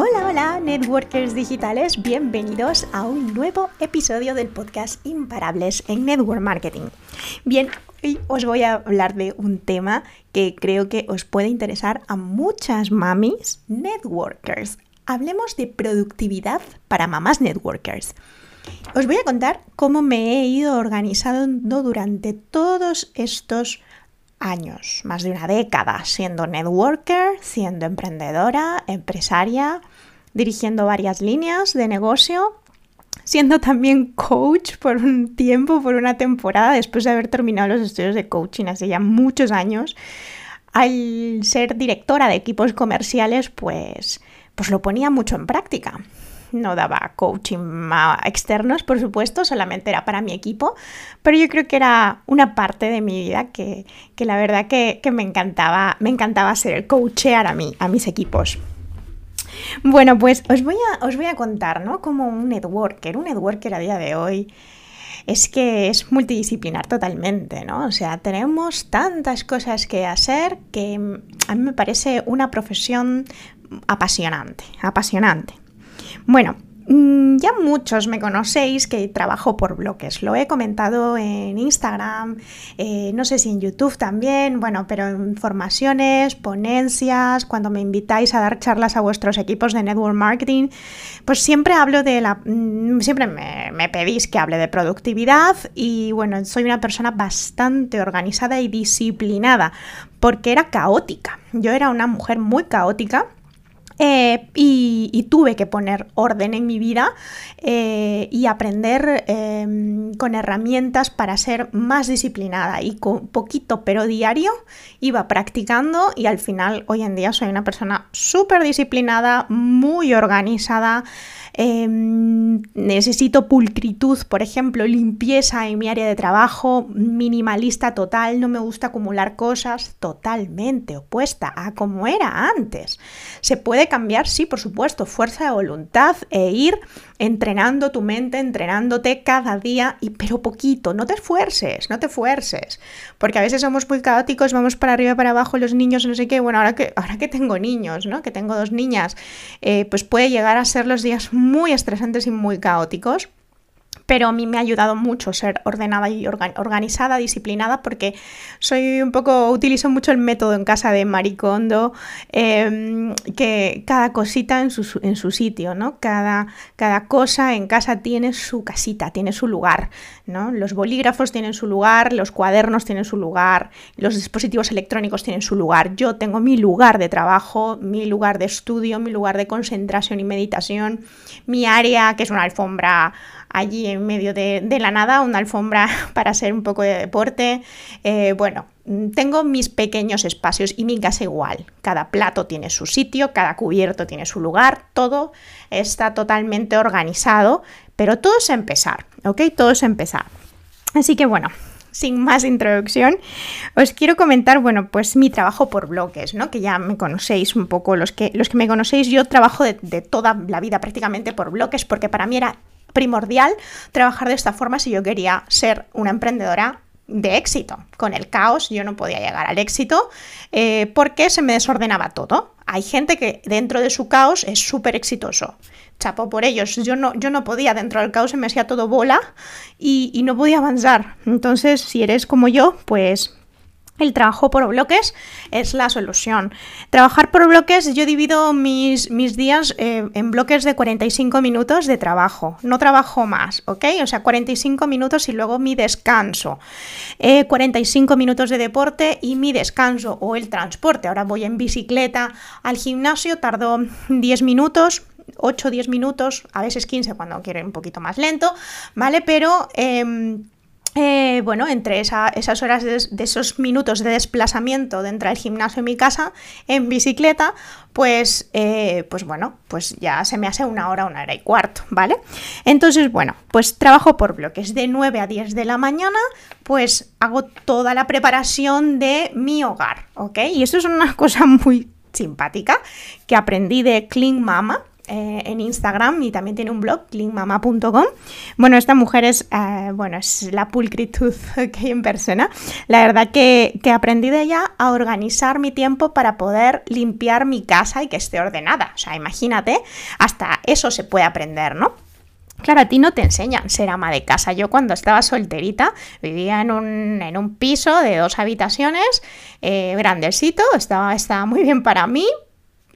Hola, hola, networkers digitales, bienvenidos a un nuevo episodio del podcast Imparables en Network Marketing. Bien, hoy os voy a hablar de un tema que creo que os puede interesar a muchas mamis networkers. Hablemos de productividad para mamás networkers. Os voy a contar cómo me he ido organizando durante todos estos años, más de una década, siendo networker, siendo emprendedora, empresaria, dirigiendo varias líneas de negocio, siendo también coach por un tiempo, por una temporada, después de haber terminado los estudios de coaching hace ya muchos años. Al ser directora de equipos comerciales, pues, pues lo ponía mucho en práctica no daba coaching externos, por supuesto, solamente era para mi equipo, pero yo creo que era una parte de mi vida que, la verdad que, me encantaba, me encantaba el coachear a mí, a mis equipos. Bueno, pues os voy a, os voy a contar, ¿no? Como un networker, un networker a día de hoy es que es multidisciplinar totalmente, ¿no? O sea, tenemos tantas cosas que hacer que a mí me parece una profesión apasionante, apasionante. Bueno, mm, ya muchos me conocéis que trabajo por bloques. Lo he comentado en Instagram, eh, no sé si en YouTube también, bueno, pero en formaciones, ponencias, cuando me invitáis a dar charlas a vuestros equipos de network marketing, pues siempre hablo de la. Mm, siempre me pedís que hable de productividad y bueno, soy una persona bastante organizada y disciplinada porque era caótica. Yo era una mujer muy caótica eh, y, tuve que poner orden en mi vida eh, y aprender em, con herramientas para ser más disciplinada y con poquito pero diario iba practicando y al final hoy en día soy una persona súper disciplinada, muy organizada. Em, necesito pulcritud, por ejemplo, limpieza en mi área de trabajo, minimalista total, no me gusta acumular cosas, totalmente opuesta a como era antes. ¿Se puede cambiar? Sí, por supuesto, fuerza de voluntad e ir entrenando tu mente, entrenándote cada día, y, pero poquito, no te esfuerces, no te esfuerces, porque a veces somos muy caóticos, vamos para arriba, para abajo, los niños, no sé qué, bueno, ahora que, ahora que tengo niños, ¿no? que tengo dos niñas, eh, pues puede llegar a ser los días muy estresantes y muy caóticos pero a mí me ha ayudado mucho ser ordenada y organizada, disciplinada, porque soy un poco, utilizo mucho el método en casa de Maricondo, em, que cada cosita en su, en su sitio, ¿no? Cada, cada, cosa en casa tiene su casita, tiene su lugar, ¿no? Los bolígrafos tienen su lugar, los cuadernos tienen su lugar, los dispositivos electrónicos tienen su lugar. Yo tengo mi lugar de trabajo, mi lugar de estudio, mi lugar de concentración y meditación, mi área, que es una alfombra allí en medio de, la nada, una alfombra para hacer un poco de deporte. Eh, bueno, tengo mis pequeños espacios y mi casa igual. Cada plato tiene su sitio, cada cubierto tiene su lugar, todo está totalmente organizado, pero todo es empezar, ¿ok? Todo es empezar. Así que bueno, sin más introducción, os quiero comentar, bueno, pues mi trabajo por bloques, ¿no? Que ya me conocéis un poco, los que, los que me conocéis, yo trabajo de, de toda la vida prácticamente por bloques, porque para mí era primordial trabajar de esta forma si yo quería ser una emprendedora de éxito. Con el caos yo no podía llegar al éxito eh, porque se me desordenaba todo. Hay gente que dentro de su caos es súper exitoso. Chapo por ellos. Yo no, yo no podía, dentro del caos se me hacía todo bola y, y no podía avanzar. Entonces, si eres como yo, pues el trabajo por bloques es la solución. Trabajar por bloques, yo divido mis, mis días eh, en bloques de 45 minutos de trabajo. No trabajo más, ¿ok? O sea, 45 minutos y luego mi descanso. 45 eh, minutos de deporte y mi descanso o el transporte. Ahora voy en bicicleta al gimnasio, tardo 10 minutos. 8 10 minutos, a veces 15 cuando quiero un poquito más lento, ¿vale? Pero... Em, eh, bueno, entre esas horas de, esos minutos de desplazamiento de entre el gimnasio y mi casa en bicicleta, pues, eh, pues bueno, pues ya se me hace una hora, una hora y cuarto, ¿vale? Entonces, bueno, pues trabajo por bloques de 9 a 10 de la mañana, pues hago toda la preparación de mi hogar, ¿ok? Y esto es una cosa muy simpática que aprendí de Clean Mama, eh, en Instagram y también tiene un blog, linkmama.com. Bueno, esta mujer es, eh, bueno, es la pulcritud que hay en persona. La verdad que, que aprendí de ella a organizar mi tiempo para poder limpiar mi casa y que esté ordenada. O sea, imagínate, hasta eso se puede aprender, ¿no? Claro, a ti no te enseñan ser ama de casa. Yo cuando estaba solterita vivía en un, en un piso de dos habitaciones, eh, grandecito, estaba, estaba muy bien para mí,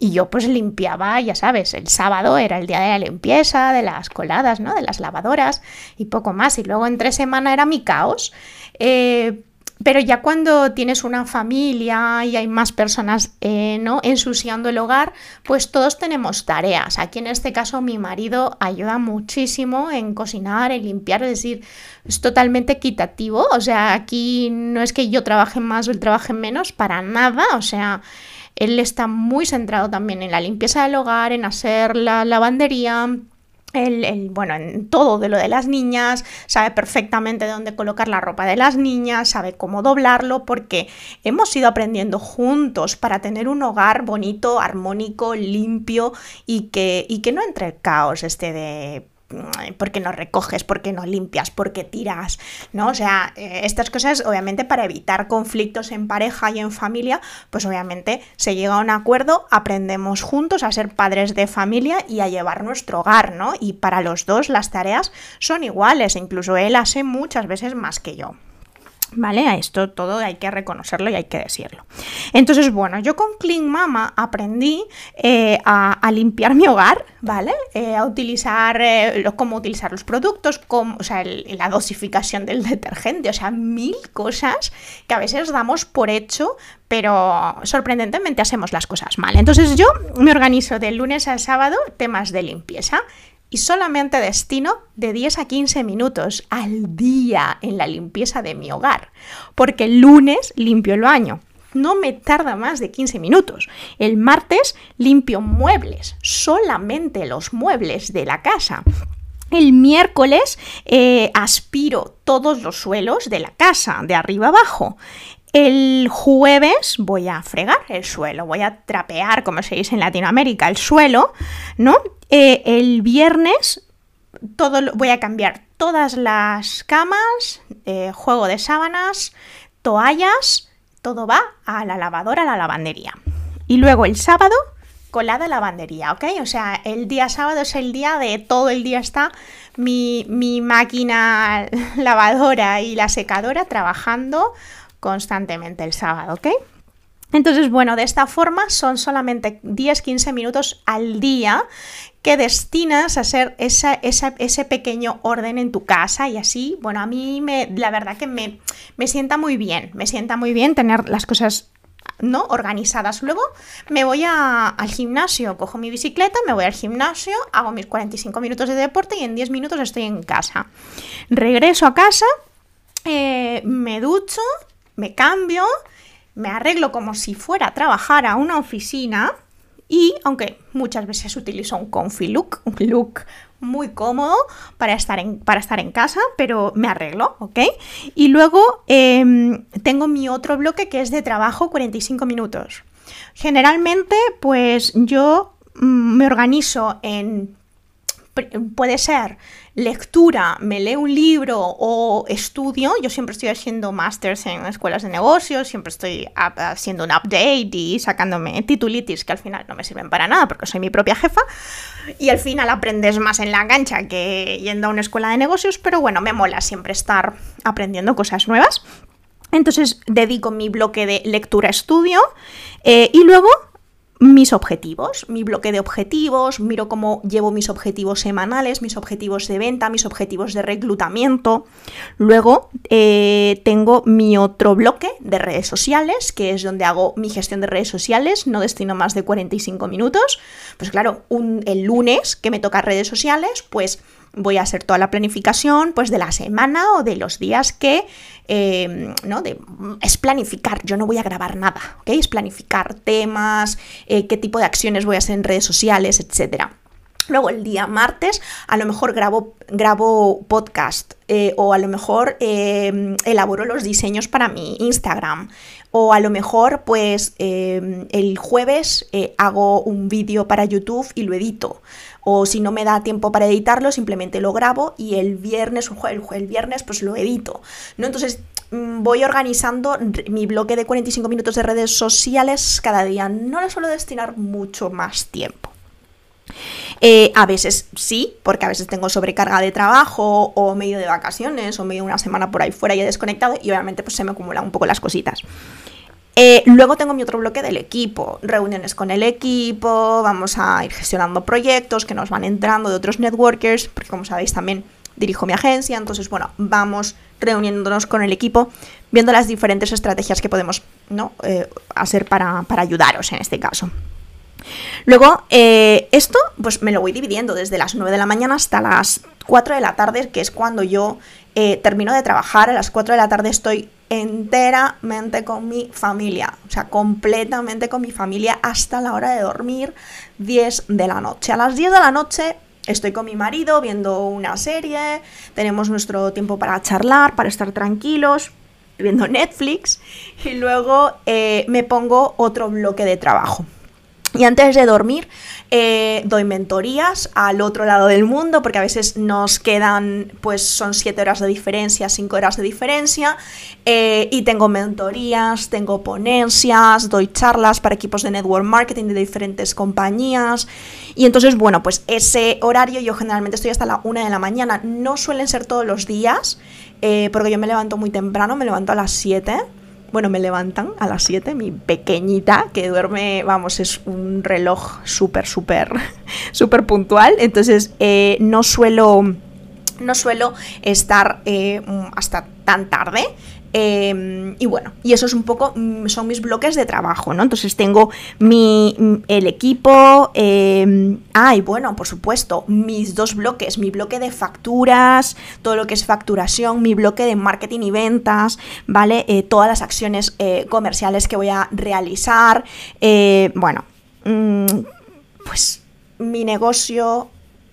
y yo pues limpiaba, ya sabes, el sábado era el día de la limpieza, de las coladas, ¿no? De las lavadoras y poco más. Y luego entre semana era mi caos. Eh, pero ya cuando tienes una familia y hay más personas eh, ¿no? ensuciando el hogar, pues todos tenemos tareas. Aquí en este caso mi marido ayuda muchísimo en cocinar, en limpiar, es decir, es totalmente equitativo. O sea, aquí no es que yo trabaje más o él trabaje menos, para nada. O sea, él está muy centrado también en la limpieza del hogar, en hacer la lavandería, el, bueno, en todo de lo de las niñas, sabe perfectamente dónde colocar la ropa de las niñas, sabe cómo doblarlo, porque hemos ido aprendiendo juntos para tener un hogar bonito, armónico, limpio y que, y que no entre el caos este de ¿por qué no recoges? ¿Por qué no limpias? ¿Por qué tiras? ¿No? O sea, eh, estas cosas, obviamente, para evitar conflictos en pareja y en familia, pues obviamente se llega a un acuerdo, aprendemos juntos a ser padres de familia y a llevar nuestro hogar, ¿no? Y para los dos las tareas son iguales, incluso él hace muchas veces más que yo. ¿Vale? A esto todo hay que reconocerlo y hay que decirlo. Entonces, bueno, yo con Clean Mama aprendí eh, a, limpiar mi hogar, ¿vale? Eh, a utilizar, eh, cómo utilizar los productos, cómo, o sea, la dosificación del detergente, o sea, mil cosas que a veces damos por hecho, pero sorprendentemente hacemos las cosas mal. Entonces yo me organizo de lunes a sábado temas de limpieza y solamente destino de 10 a 15 minutos al día en la limpieza de mi hogar, porque el lunes limpio el baño. No me tarda más de 15 minutos. El martes limpio muebles, solamente los muebles de la casa. El miércoles eh, aspiro todos los suelos de la casa, de arriba abajo. El jueves voy a fregar el suelo, voy a trapear, como se dice en Latinoamérica, el suelo, ¿no? Eh, el viernes todo, voy a cambiar todas las camas, eh, juego de sábanas, toallas, todo va a la lavadora, a la lavandería. Y luego el sábado, colada lavandería, ¿ok? O sea, el día sábado es el día de todo el día está mi, mi máquina lavadora y la secadora trabajando constantemente el sábado, ¿ok? Entonces, bueno, de esta forma son solamente 10-15 minutos al día que destinas a hacer ese pequeño orden en tu casa y así, bueno, a mí me, la verdad que me, me sienta muy bien, me sienta muy bien tener las cosas ¿no? organizadas. Luego me voy al gimnasio, cojo mi bicicleta, me voy al gimnasio, hago mis 45 minutos de deporte y en 10 minutos estoy en casa. Regreso a casa, eh, me ducho, me cambio, me arreglo como si fuera a trabajar a una oficina y, aunque muchas veces utilizo un comfy look, un look muy cómodo para estar en, para estar en casa, pero me arreglo, ¿ok? Y luego em, tengo mi otro bloque que es de trabajo 45 minutos. Generalmente, pues yo mm, me organizo en puede ser lectura, me leo un libro o estudio. Yo siempre estoy haciendo másters en escuelas de negocios, siempre estoy haciendo un update y sacándome titulitis que al final no me sirven para nada porque soy mi propia jefa. Y al final aprendes más en la cancha que yendo a una escuela de negocios, pero bueno, me mola siempre estar aprendiendo cosas nuevas. Entonces dedico mi bloque de lectura-estudio eh, y luego mis objetivos, mi bloque de objetivos, miro cómo llevo mis objetivos semanales, mis objetivos de venta, mis objetivos de reclutamiento. Luego eh, tengo mi otro bloque de redes sociales, que es donde hago mi gestión de redes sociales, no destino más de 45 minutos. Pues claro, el lunes que me toca redes sociales, pues voy a hacer toda la planificación pues de la semana o de los días que, em, ¿no? De, es planificar, yo no voy a grabar nada, ¿ok? Es planificar temas, eh, qué tipo de acciones voy a hacer en redes sociales, etcétera. Luego el día martes a lo mejor grabo, grabo podcast eh, o a lo mejor em, elaboro los diseños para mi Instagram o a lo mejor pues em, el jueves eh, hago un vídeo para YouTube y lo edito o si no me da tiempo para editarlo simplemente lo grabo y el viernes el viernes pues lo edito, ¿no? Entonces mm, voy organizando mi bloque de 45 minutos de redes sociales cada día. No le suelo destinar mucho más tiempo. Eh, a veces sí, porque a veces tengo sobrecarga de trabajo o medio de vacaciones o medio de una semana por ahí fuera y he desconectado y obviamente pues se me acumulan un poco las cositas. Eh, luego tengo mi otro bloque del equipo, reuniones con el equipo, vamos a ir gestionando proyectos que nos van entrando de otros networkers, porque como sabéis también dirijo mi agencia, entonces bueno, vamos reuniéndonos con el equipo, viendo las diferentes estrategias que podemos ¿no? Eh, hacer para, para ayudaros en este caso. Luego, eh, esto pues me lo voy dividiendo desde las 9 de la mañana hasta las 4 de la tarde, que es cuando yo eh, termino de trabajar. A las 4 de la tarde estoy enteramente con mi familia, o sea, completamente con mi familia hasta la hora de dormir, 10 de la noche. A las 10 de la noche estoy con mi marido viendo una serie, tenemos nuestro tiempo para charlar, para estar tranquilos viendo Netflix y luego eh, me pongo otro bloque de trabajo. Y antes de dormir, eh, doy mentorías al otro lado del mundo, porque a veces nos quedan, pues son 7 horas de diferencia, 5 horas de diferencia, eh, y tengo mentorías, tengo ponencias, doy charlas para equipos de network marketing de diferentes compañías. Y entonces, bueno, pues ese horario yo generalmente estoy hasta la 1 de la mañana. No suelen ser todos los días, eh, porque yo me levanto muy temprano, me levanto a las 7 bueno, me levantan a las 7, mi pequeñita, que duerme, vamos, es un reloj súper, súper, súper puntual. Entonces, eh, no suelo. No suelo estar eh, hasta tan tarde. Em, y bueno, y eso es un poco, mm, son mis bloques de trabajo, ¿no? Entonces tengo mi, mm, el equipo, eh, ah, y bueno, por supuesto, mis dos bloques, mi bloque de facturas, todo lo que es facturación, mi bloque de marketing y ventas, ¿vale? Eh, todas las acciones eh, comerciales que voy a realizar, eh, bueno, mm, pues mi negocio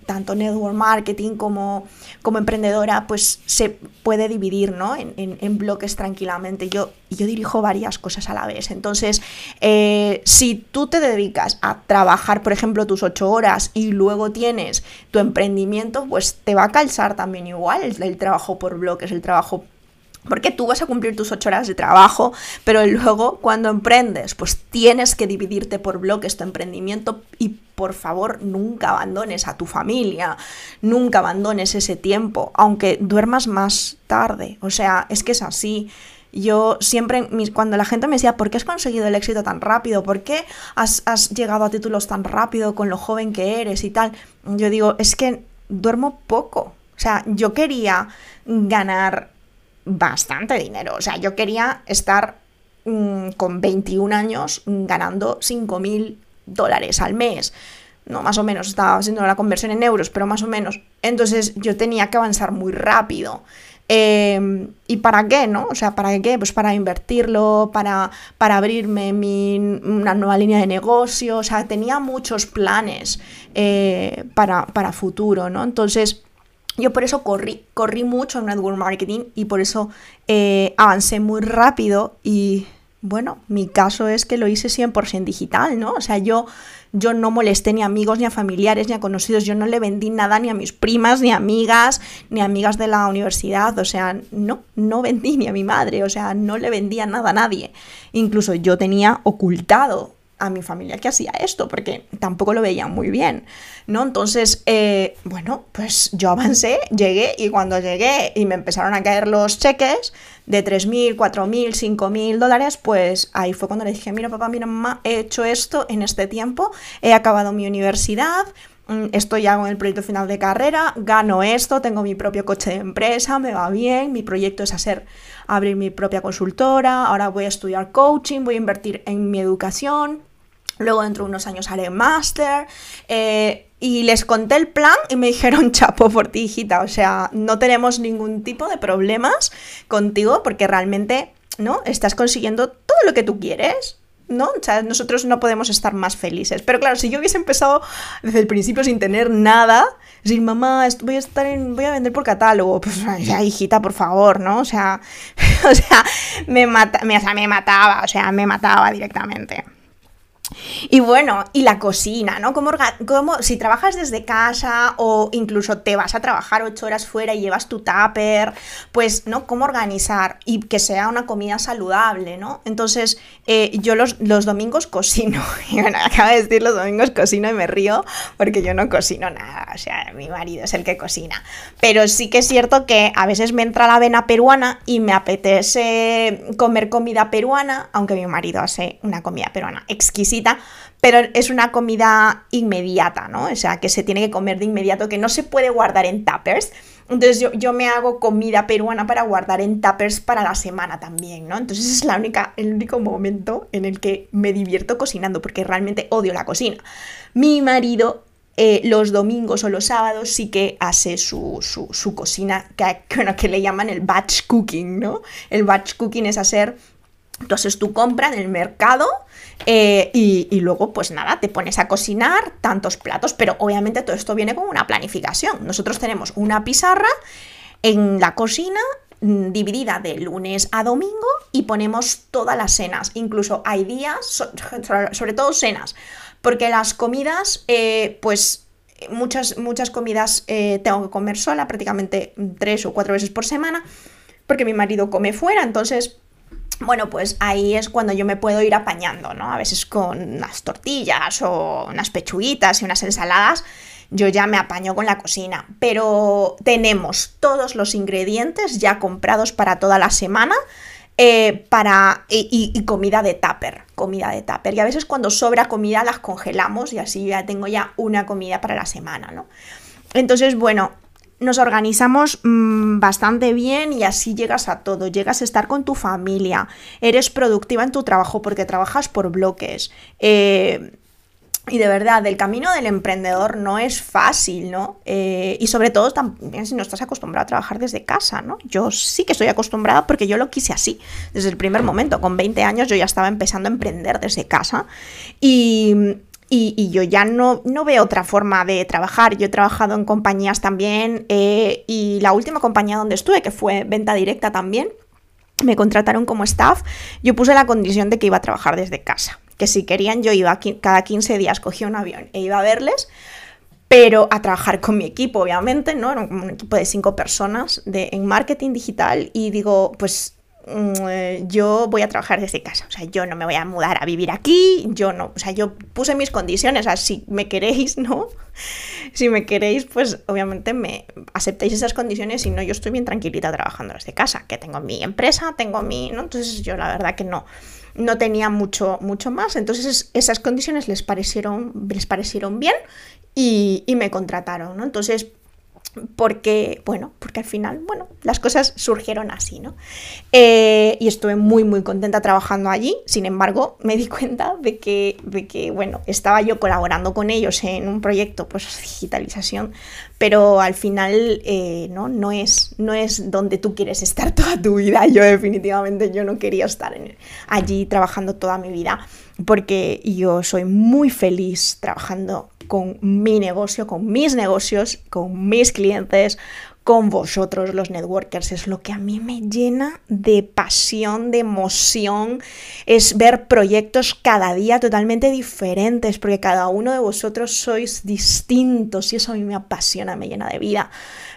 tanto network marketing como, como emprendedora, pues se puede dividir ¿no? en, bloques tranquilamente. Yo, yo dirijo varias cosas a la vez. Entonces, eh, si tú te dedicas a trabajar, por ejemplo, tus ocho horas y luego tienes tu emprendimiento, pues te va a calzar también igual el, el trabajo por bloques, el trabajo porque tú vas a cumplir tus ocho horas de trabajo, pero luego cuando emprendes, pues tienes que dividirte por bloques tu emprendimiento y por favor nunca abandones a tu familia, nunca abandones ese tiempo, aunque duermas más tarde. O sea, es que es así. Yo siempre, cuando la gente me decía, ¿por qué has conseguido el éxito tan rápido? ¿Por qué has, llegado a títulos tan rápido con lo joven que eres y tal? Yo digo, es que duermo poco. O sea, yo quería ganar bastante dinero. O sea, yo quería estar mm, con 21 años ganando 5 mil dólares al mes. No, más o menos, estaba haciendo la conversión en euros, pero más o menos. Entonces yo tenía que avanzar muy rápido. Em, ¿Y para qué, no? O sea, ¿para qué? Pues para invertirlo, para, para abrirme una nueva línea de negocio. O sea, tenía muchos planes eh, para, para futuro, ¿no? Entonces, yo por eso corrí, corrí mucho en network marketing y por eso eh, avancé muy rápido y bueno, mi caso es que lo hice 100% digital, ¿no? O sea, yo, yo no molesté ni a amigos, ni a familiares, ni a conocidos, yo no le vendí nada ni a mis primas, ni a amigas, ni a amigas de la universidad, o sea, no, no vendí ni a mi madre, o sea, no le vendía nada a nadie. Incluso yo tenía ocultado a mi familia que hacía esto, porque tampoco lo veían muy bien, ¿no? Entonces, eh, bueno, pues yo avancé, llegué y cuando llegué y me empezaron a caer los cheques de 3.000, 4.000, 5.000 dólares, pues ahí fue cuando le dije, mira papá, mira mamá, he hecho esto en este tiempo, he acabado mi universidad, mm, estoy ya con el proyecto final de carrera, gano esto, tengo mi propio coche de empresa, me va bien, mi proyecto es hacer abrir mi propia consultora, ahora voy a estudiar coaching, voy a invertir en mi educación, luego dentro de unos años haré máster. Eh, y les conté el plan y me dijeron, chapo por ti, hijita. O sea, no tenemos ningún tipo de problemas contigo porque realmente, ¿no? Estás consiguiendo todo lo que tú quieres. ¿no? O sea, nosotros no podemos estar más felices. Pero claro, si yo hubiese empezado desde el principio sin tener nada, decir, mamá, voy a estar en, voy a vender por catálogo, pues ya, hijita, por favor, ¿no? O sea, o sea, me mata, o sea, me mataba, o sea, me mataba directamente. Y bueno, y la cocina, ¿no? ¿Cómo, si trabajas desde casa o incluso te vas a trabajar ocho horas fuera y llevas tu tupper, pues, ¿no? ¿Cómo organizar y que sea una comida saludable, ¿no? Entonces, eh, yo los, los, domingos cocino. Y bueno, acabo de decir los domingos cocino y me río porque yo no cocino nada. O sea, mi marido es el que cocina. Pero sí que es cierto que a veces me entra la vena peruana y me apetece comer comida peruana, aunque mi marido hace una comida peruana exquisita pero es una comida inmediata, ¿no? O sea, que se tiene que comer de inmediato, que no se puede guardar en tuppers. Entonces yo, me hago comida peruana para guardar en tuppers para la semana también, ¿no? Entonces es la única, el único momento en el que me divierto cocinando, porque realmente odio la cocina. Mi marido eh, los domingos o los sábados sí que hace su, su, cocina, que, que le llaman el batch cooking, ¿no? El batch cooking es hacer, tú haces tu compra en el mercado, eh, y, luego, pues nada, te pones a cocinar tantos platos, pero obviamente todo esto viene con una planificación. Nosotros tenemos una pizarra en la cocina mm, dividida de lunes a domingo y ponemos todas las cenas. Incluso hay días, sobre todo cenas, porque las comidas, eh, pues muchas, muchas comidas eh, tengo que comer sola, prácticamente tres o cuatro veces por semana, porque mi marido come fuera, entonces bueno, pues ahí es cuando yo me puedo ir apañando, ¿no? A veces con unas tortillas o unas pechuguitas y unas ensaladas, yo ya me apaño con la cocina. Pero tenemos todos los ingredientes ya comprados para toda la semana. Eh, para, y, comida de tupper, comida de tupper. Y a veces cuando sobra comida las congelamos y así ya tengo ya una comida para la semana, ¿no? Entonces, bueno, nos organizamos mm, bastante bien y así llegas a todo, llegas a estar con tu familia, eres productiva en tu trabajo porque trabajas por bloques. Eh, y de verdad, el camino del emprendedor no es fácil, ¿no? Eh, y sobre todo también si no estás acostumbrado a trabajar desde casa, ¿no? Yo sí que estoy acostumbrada porque yo lo quise así. Desde el primer momento, con 20 años yo ya estaba empezando a emprender desde casa. Y, y, yo ya no, no, veo otra forma de trabajar. Yo he trabajado en compañías también eh, y la última compañía donde estuve, que fue venta directa también, me contrataron como staff. Yo puse la condición de que iba a trabajar desde casa. Que si querían yo iba cada 15 días, cogía un avión e iba a verles pero a trabajar con mi equipo, obviamente, ¿no? Era un equipo de cinco personas de, en marketing digital y digo, pues yo voy a trabajar desde casa, o sea, yo no me voy a mudar a vivir aquí, yo no, o sea, yo puse mis condiciones, o sea, si me queréis, ¿no? Si me queréis, pues obviamente me aceptéis esas condiciones y no, yo estoy bien tranquilita trabajando desde casa, que tengo mi empresa, tengo mi, ¿no? Entonces yo la verdad que no, no tenía mucho, mucho más, entonces esas condiciones les parecieron, les parecieron bien y, y me contrataron, ¿no? Entonces porque, bueno, porque al final, bueno, las cosas surgieron así, ¿no? Eh, y estuve muy, muy contenta trabajando allí, sin embargo, me di cuenta de que, de que, bueno, estaba yo colaborando con ellos en un proyecto, pues, digitalización, pero al final, eh, ¿no? No es, no es donde tú quieres estar toda tu vida, yo definitivamente, yo no quería estar allí trabajando toda mi vida, porque yo soy muy feliz trabajando con mi negocio, con mis negocios, con mis clientes, con vosotros los networkers. Es lo que a mí me llena de pasión, de emoción, es ver proyectos cada día totalmente diferentes, porque cada uno de vosotros sois distintos y eso a mí me apasiona, me llena de vida.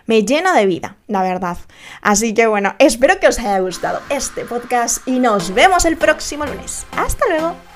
Me llena de vida, la verdad. Así que bueno, espero que os haya gustado este podcast y nos vemos el próximo lunes. Hasta luego.